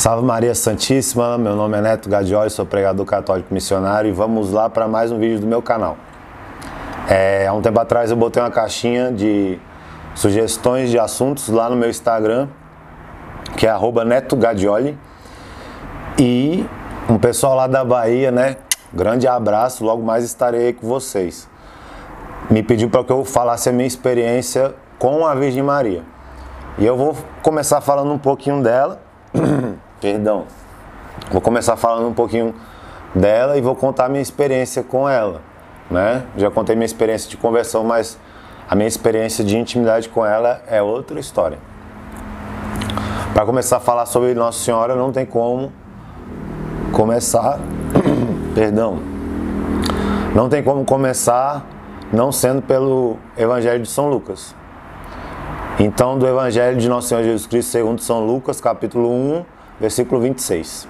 Salve Maria Santíssima, meu nome é Neto Gadioli, sou pregador católico missionário e vamos lá para mais um vídeo do meu canal. É, há um tempo atrás eu botei uma caixinha de sugestões de assuntos lá no meu Instagram, que é Neto Gadioli, e um pessoal lá da Bahia, né? Grande abraço, logo mais estarei aí com vocês. Me pediu para que eu falasse a minha experiência com a Virgem Maria. E eu vou começar falando um pouquinho dela. Perdão. Vou começar falando um pouquinho dela e vou contar minha experiência com ela, né? Já contei minha experiência de conversão, mas a minha experiência de intimidade com ela é outra história. Para começar a falar sobre Nossa Senhora, não tem como começar, perdão, não tem como começar não sendo pelo Evangelho de São Lucas. Então, do Evangelho de Nosso Senhor Jesus Cristo, segundo São Lucas, capítulo 1, versículo 26.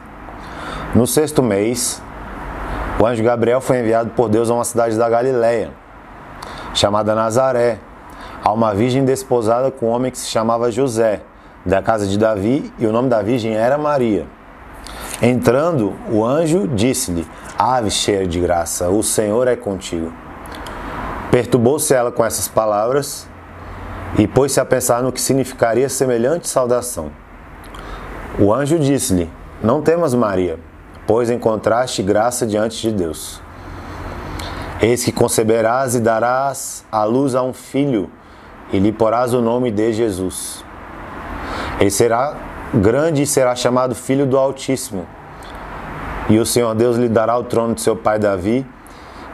No sexto mês, o anjo Gabriel foi enviado por Deus a uma cidade da Galiléia, chamada Nazaré, a uma virgem desposada com um homem que se chamava José, da casa de Davi, e o nome da virgem era Maria. Entrando, o anjo disse-lhe: Ave cheia de graça, o Senhor é contigo. Perturbou-se ela com essas palavras e pôs-se a pensar no que significaria semelhante saudação. O anjo disse-lhe: Não temas, Maria, pois encontraste graça diante de Deus. Eis que conceberás e darás à luz a um filho, e lhe porás o nome de Jesus. Ele será grande e será chamado Filho do Altíssimo. E o Senhor Deus lhe dará o trono de seu pai Davi,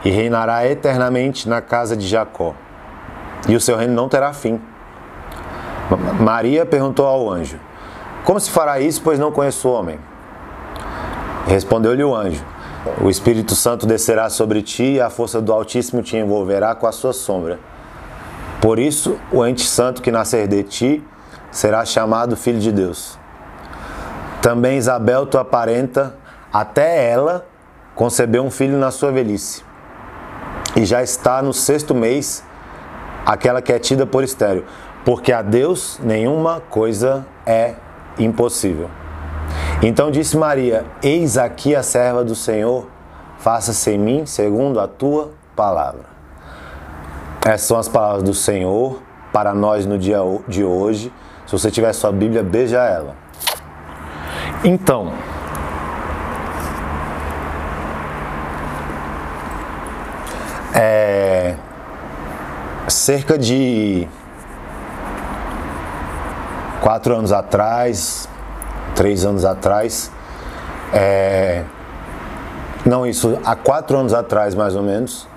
e reinará eternamente na casa de Jacó. E o seu reino não terá fim. Maria perguntou ao anjo: como se fará isso, pois não conheço o homem? Respondeu-lhe o anjo: O Espírito Santo descerá sobre ti e a força do Altíssimo te envolverá com a sua sombra. Por isso, o ente santo que nascer de ti será chamado Filho de Deus. Também Isabel, tua parenta, até ela concebeu um filho na sua velhice. E já está no sexto mês aquela que é tida por estéreo, porque a Deus nenhuma coisa é impossível. Então disse Maria: Eis aqui a serva do Senhor, faça-se em mim segundo a tua palavra. Essas são as palavras do Senhor para nós no dia de hoje. Se você tiver sua Bíblia, beija ela. Então, é, cerca de quatro anos atrás, três anos atrás, é, não, isso há quatro anos atrás mais ou menos,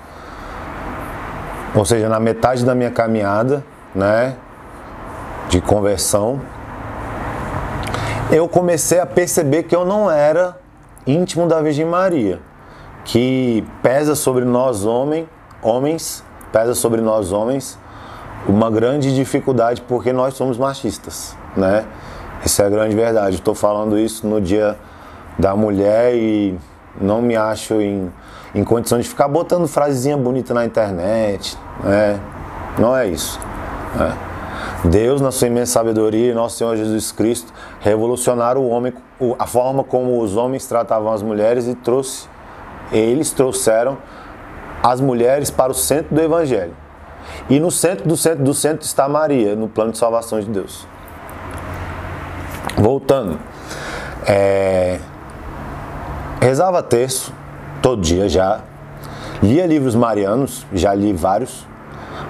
ou seja, na metade da minha caminhada, né, de conversão, eu comecei a perceber que eu não era íntimo da Virgem Maria, que pesa sobre nós homem, homens, pesa sobre nós homens uma grande dificuldade porque nós somos machistas, né? Isso é a grande verdade. Estou falando isso no dia da mulher e não me acho em, em condição de ficar botando frasezinha bonita na internet, né? Não é isso. Né? Deus, na sua imensa sabedoria, e nosso Senhor Jesus Cristo revolucionaram o homem, a forma como os homens tratavam as mulheres e trouxe, eles trouxeram as mulheres para o centro do Evangelho. E no centro do centro do centro está Maria, no plano de salvação de Deus. Voltando, é, rezava terço todo dia já, lia livros marianos, já li vários,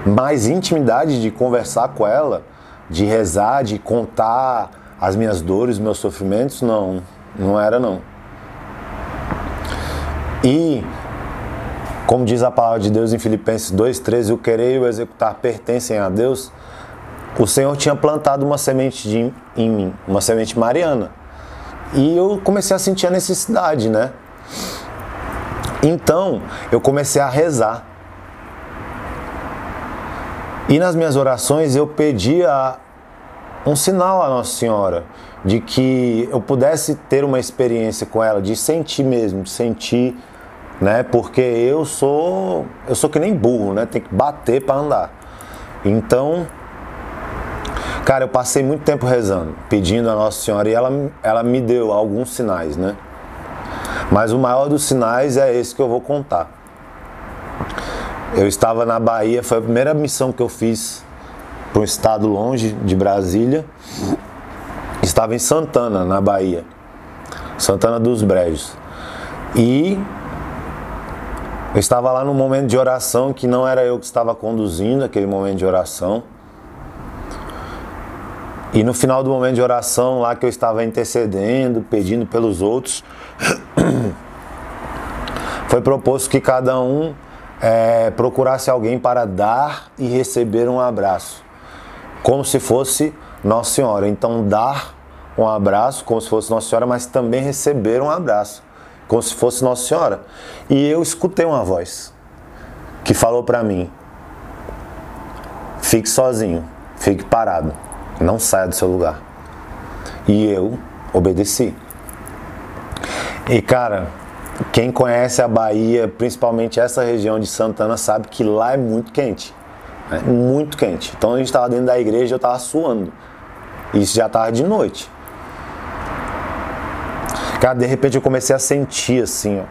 mas intimidade de conversar com ela, de rezar, de contar as minhas dores, meus sofrimentos, não, não era não. E como diz a palavra de Deus em Filipenses 2,13, o querer e o executar pertencem a Deus. O Senhor tinha plantado uma semente de, em mim, uma semente mariana. E eu comecei a sentir a necessidade, né? Então, eu comecei a rezar. E nas minhas orações eu pedia um sinal à Nossa Senhora de que eu pudesse ter uma experiência com ela, de sentir mesmo, de sentir né? Porque eu sou eu sou que nem burro, né? Tem que bater para andar. Então, cara, eu passei muito tempo rezando, pedindo a Nossa Senhora e ela, ela me deu alguns sinais, né? Mas o maior dos sinais é esse que eu vou contar. Eu estava na Bahia, foi a primeira missão que eu fiz para um estado longe de Brasília. Estava em Santana, na Bahia. Santana dos Brejos. E eu estava lá num momento de oração que não era eu que estava conduzindo aquele momento de oração. E no final do momento de oração, lá que eu estava intercedendo, pedindo pelos outros, foi proposto que cada um é, procurasse alguém para dar e receber um abraço, como se fosse Nossa Senhora. Então, dar um abraço, como se fosse Nossa Senhora, mas também receber um abraço, como se fosse Nossa Senhora. E eu escutei uma voz que falou para mim: fique sozinho, fique parado. Não saia do seu lugar. E eu obedeci. E cara, quem conhece a Bahia, principalmente essa região de Santana, sabe que lá é muito quente. É muito quente. Então a gente estava dentro da igreja e eu estava suando. Isso já estava de noite. Cara, de repente eu comecei a sentir assim, ó,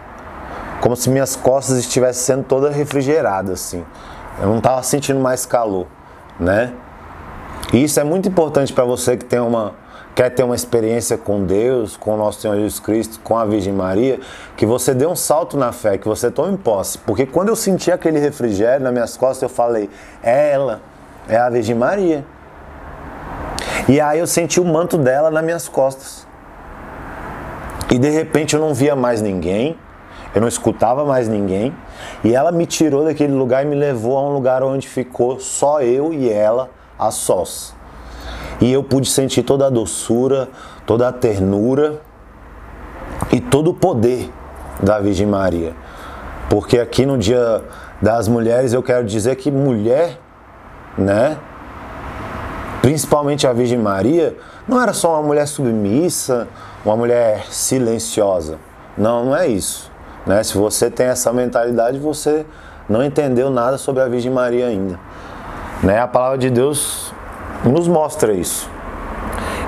como se minhas costas estivessem sendo todas refrigeradas assim. Eu não estava sentindo mais calor, né? E isso é muito importante para você que tem uma, quer ter uma experiência com Deus, com o nosso Senhor Jesus Cristo, com a Virgem Maria, que você dê um salto na fé, que você tome posse. Porque quando eu senti aquele refrigério nas minhas costas, eu falei: é ela, é a Virgem Maria. E aí eu senti o manto dela nas minhas costas. E de repente eu não via mais ninguém, eu não escutava mais ninguém, e ela me tirou daquele lugar e me levou a um lugar onde ficou só eu e ela a sós. E eu pude sentir toda a doçura, toda a ternura e todo o poder da Virgem Maria. Porque aqui no Dia das Mulheres eu quero dizer que mulher, né, principalmente a Virgem Maria, não era só uma mulher submissa, uma mulher silenciosa. Não, não é isso. Né? Se você tem essa mentalidade, você não entendeu nada sobre a Virgem Maria ainda. Né? A palavra de Deus nos mostra isso.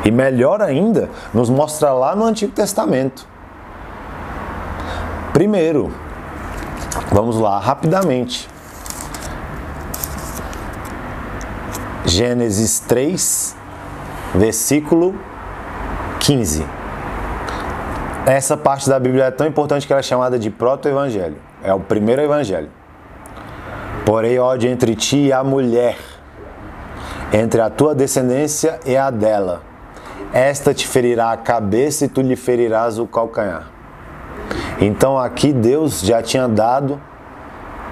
E melhor ainda, nos mostra lá no Antigo Testamento. Primeiro, vamos lá rapidamente. Gênesis 3, versículo 15. Essa parte da Bíblia é tão importante que ela é chamada de proto-evangelho. É o primeiro evangelho. Porém, ódio entre ti e a mulher, entre a tua descendência e a dela. Esta te ferirá a cabeça e tu lhe ferirás o calcanhar. Então aqui Deus já tinha dado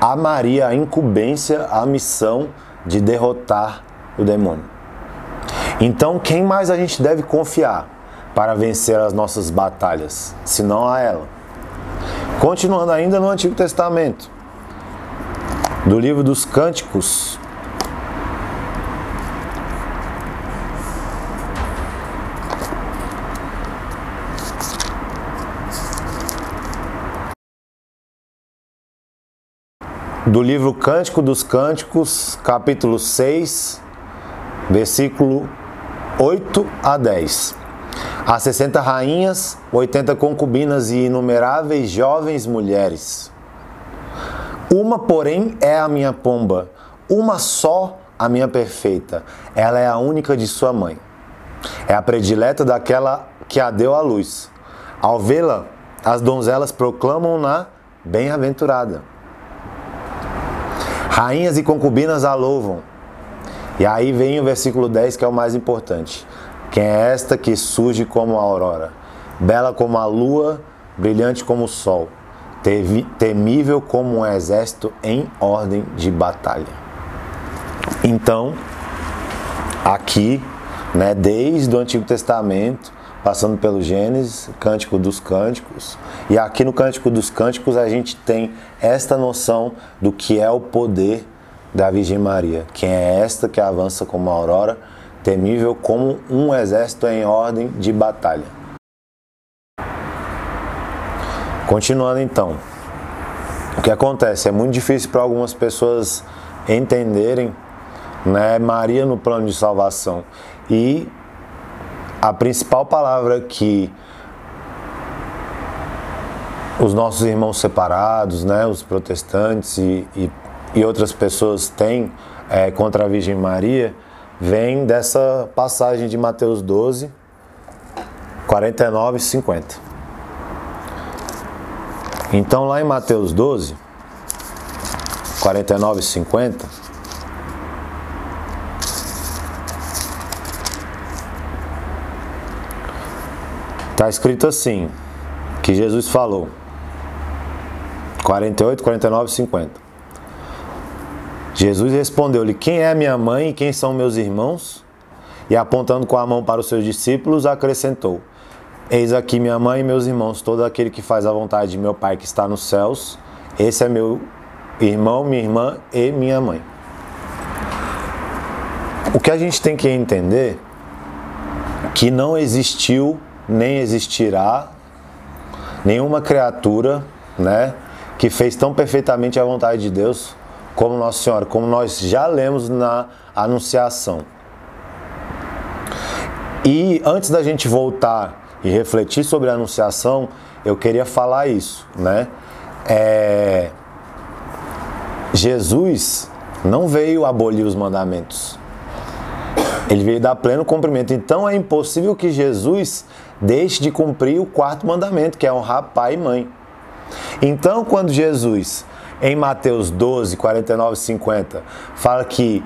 a Maria a incumbência, a missão de derrotar o demônio. Então quem mais a gente deve confiar para vencer as nossas batalhas, se não a ela? Continuando ainda no Antigo Testamento, do livro dos Cânticos. Do livro Cântico dos Cânticos, capítulo 6, versículo 8 a 10. Há 60 rainhas, 80 concubinas e inumeráveis jovens mulheres uma, porém, é a minha pomba, uma só a minha perfeita. Ela é a única de sua mãe. É a predileta daquela que a deu à luz. Ao vê-la, as donzelas proclamam-na bem-aventurada. Rainhas e concubinas a louvam. E aí vem o versículo 10, que é o mais importante. Quem é esta que surge como a aurora, bela como a lua, brilhante como o sol? Temível como um exército em ordem de batalha. Então, aqui, né, desde o Antigo Testamento, passando pelo Gênesis, Cântico dos Cânticos, e aqui no Cântico dos Cânticos a gente tem esta noção do que é o poder da Virgem Maria, quem é esta que avança como a aurora, temível como um exército em ordem de batalha. Continuando então, o que acontece? É muito difícil para algumas pessoas entenderem né, Maria no plano de salvação. E a principal palavra que os nossos irmãos separados, né, os protestantes e, e, e outras pessoas têm é, contra a Virgem Maria, vem dessa passagem de Mateus 12, 49 e 50. Então, lá em Mateus 12, 49 e 50, está escrito assim: que Jesus falou. 48, 49 e 50. Jesus respondeu-lhe: Quem é minha mãe e quem são meus irmãos? E apontando com a mão para os seus discípulos, acrescentou: Eis aqui minha mãe e meus irmãos, todo aquele que faz a vontade de meu Pai que está nos céus, esse é meu irmão, minha irmã e minha mãe. O que a gente tem que entender que não existiu nem existirá nenhuma criatura, né, que fez tão perfeitamente a vontade de Deus como Nossa Senhora, como nós já lemos na Anunciação. E antes da gente voltar e refletir sobre a Anunciação, eu queria falar isso, né? É... Jesus não veio abolir os mandamentos. Ele veio dar pleno cumprimento. Então é impossível que Jesus deixe de cumprir o quarto mandamento, que é honrar pai e mãe. Então, quando Jesus, em Mateus 12, 49 e 50, fala que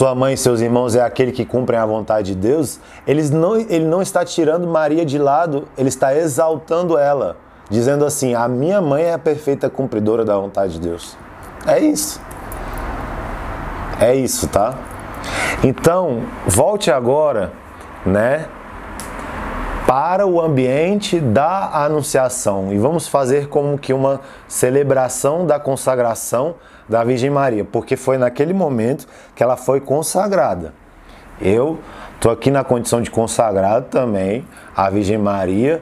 sua mãe e seus irmãos é aquele que cumprem a vontade de Deus, não, ele não está tirando Maria de lado, ele está exaltando ela, dizendo assim: a minha mãe é a perfeita cumpridora da vontade de Deus. É isso. É isso, tá? Então, volte agora, né, para o ambiente da anunciação e vamos fazer como que uma celebração da consagração da Virgem Maria, porque foi naquele momento que ela foi consagrada. Eu estou aqui na condição de consagrado também a Virgem Maria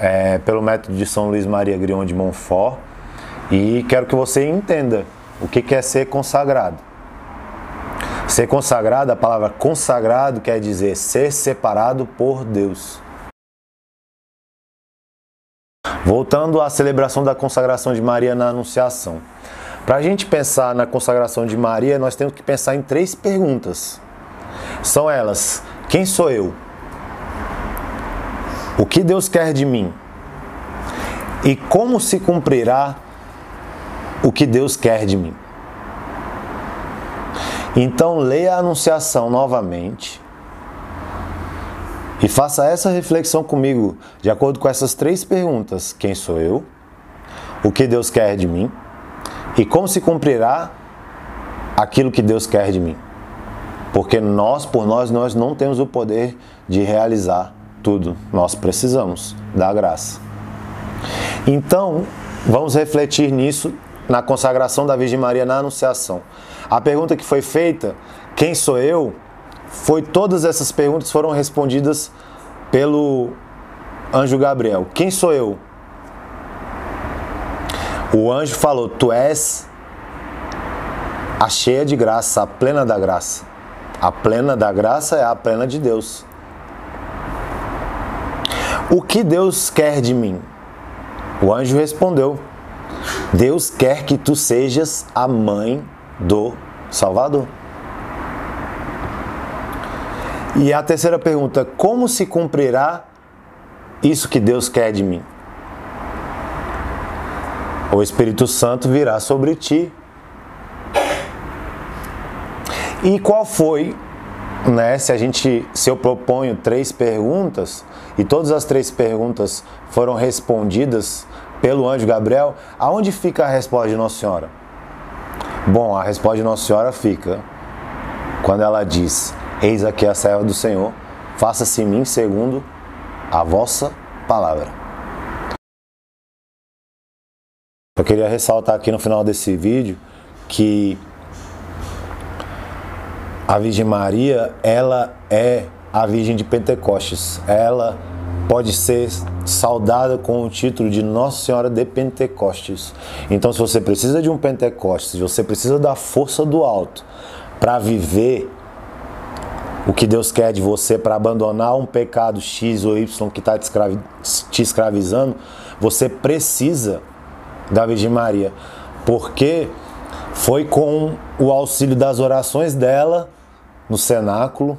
é, pelo método de São Luís Maria Grion de Montfort e quero que você entenda o que é ser consagrado. Ser consagrado, a palavra consagrado quer dizer ser separado por Deus. Voltando à celebração da consagração de Maria na Anunciação. Para a gente pensar na consagração de Maria, nós temos que pensar em três perguntas. São elas: quem sou eu? O que Deus quer de mim? E como se cumprirá o que Deus quer de mim? Então, leia a Anunciação novamente e faça essa reflexão comigo, de acordo com essas três perguntas: quem sou eu? O que Deus quer de mim? E como se cumprirá aquilo que Deus quer de mim? Porque nós, por nós, nós não temos o poder de realizar tudo. Nós precisamos da graça. Então, vamos refletir nisso na consagração da Virgem Maria na Anunciação. A pergunta que foi feita, quem sou eu? foi todas essas perguntas foram respondidas pelo anjo Gabriel. Quem sou eu? O anjo falou: Tu és a cheia de graça, a plena da graça. A plena da graça é a plena de Deus. O que Deus quer de mim? O anjo respondeu: Deus quer que tu sejas a mãe do Salvador. E a terceira pergunta: como se cumprirá isso que Deus quer de mim? O Espírito Santo virá sobre ti. E qual foi, né, se a gente, se eu proponho três perguntas e todas as três perguntas foram respondidas pelo anjo Gabriel, aonde fica a resposta de Nossa Senhora? Bom, a resposta de Nossa Senhora fica quando ela diz: Eis aqui a serva do Senhor, faça-se em mim segundo a vossa palavra. Eu queria ressaltar aqui no final desse vídeo que a Virgem Maria, ela é a Virgem de Pentecostes. Ela pode ser saudada com o título de Nossa Senhora de Pentecostes. Então, se você precisa de um Pentecostes, se você precisa da força do alto para viver o que Deus quer de você para abandonar um pecado X ou Y que está te escravizando, você precisa da Virgem Maria. Porque foi com o auxílio das orações dela no cenáculo,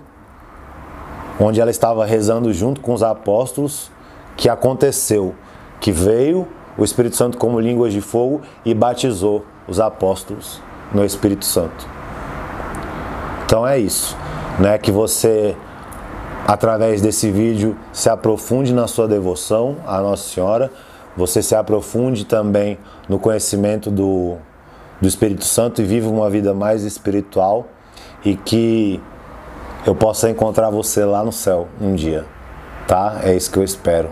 onde ela estava rezando junto com os apóstolos, que aconteceu que veio o Espírito Santo como línguas de fogo e batizou os apóstolos no Espírito Santo. Então é isso, né? Que você através desse vídeo se aprofunde na sua devoção à Nossa Senhora, você se aprofunde também no conhecimento do, do Espírito Santo e viva uma vida mais espiritual e que eu possa encontrar você lá no céu um dia, tá? É isso que eu espero,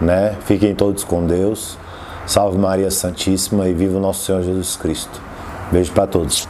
né? Fiquem todos com Deus. Salve Maria Santíssima e viva o nosso Senhor Jesus Cristo. Beijo para todos.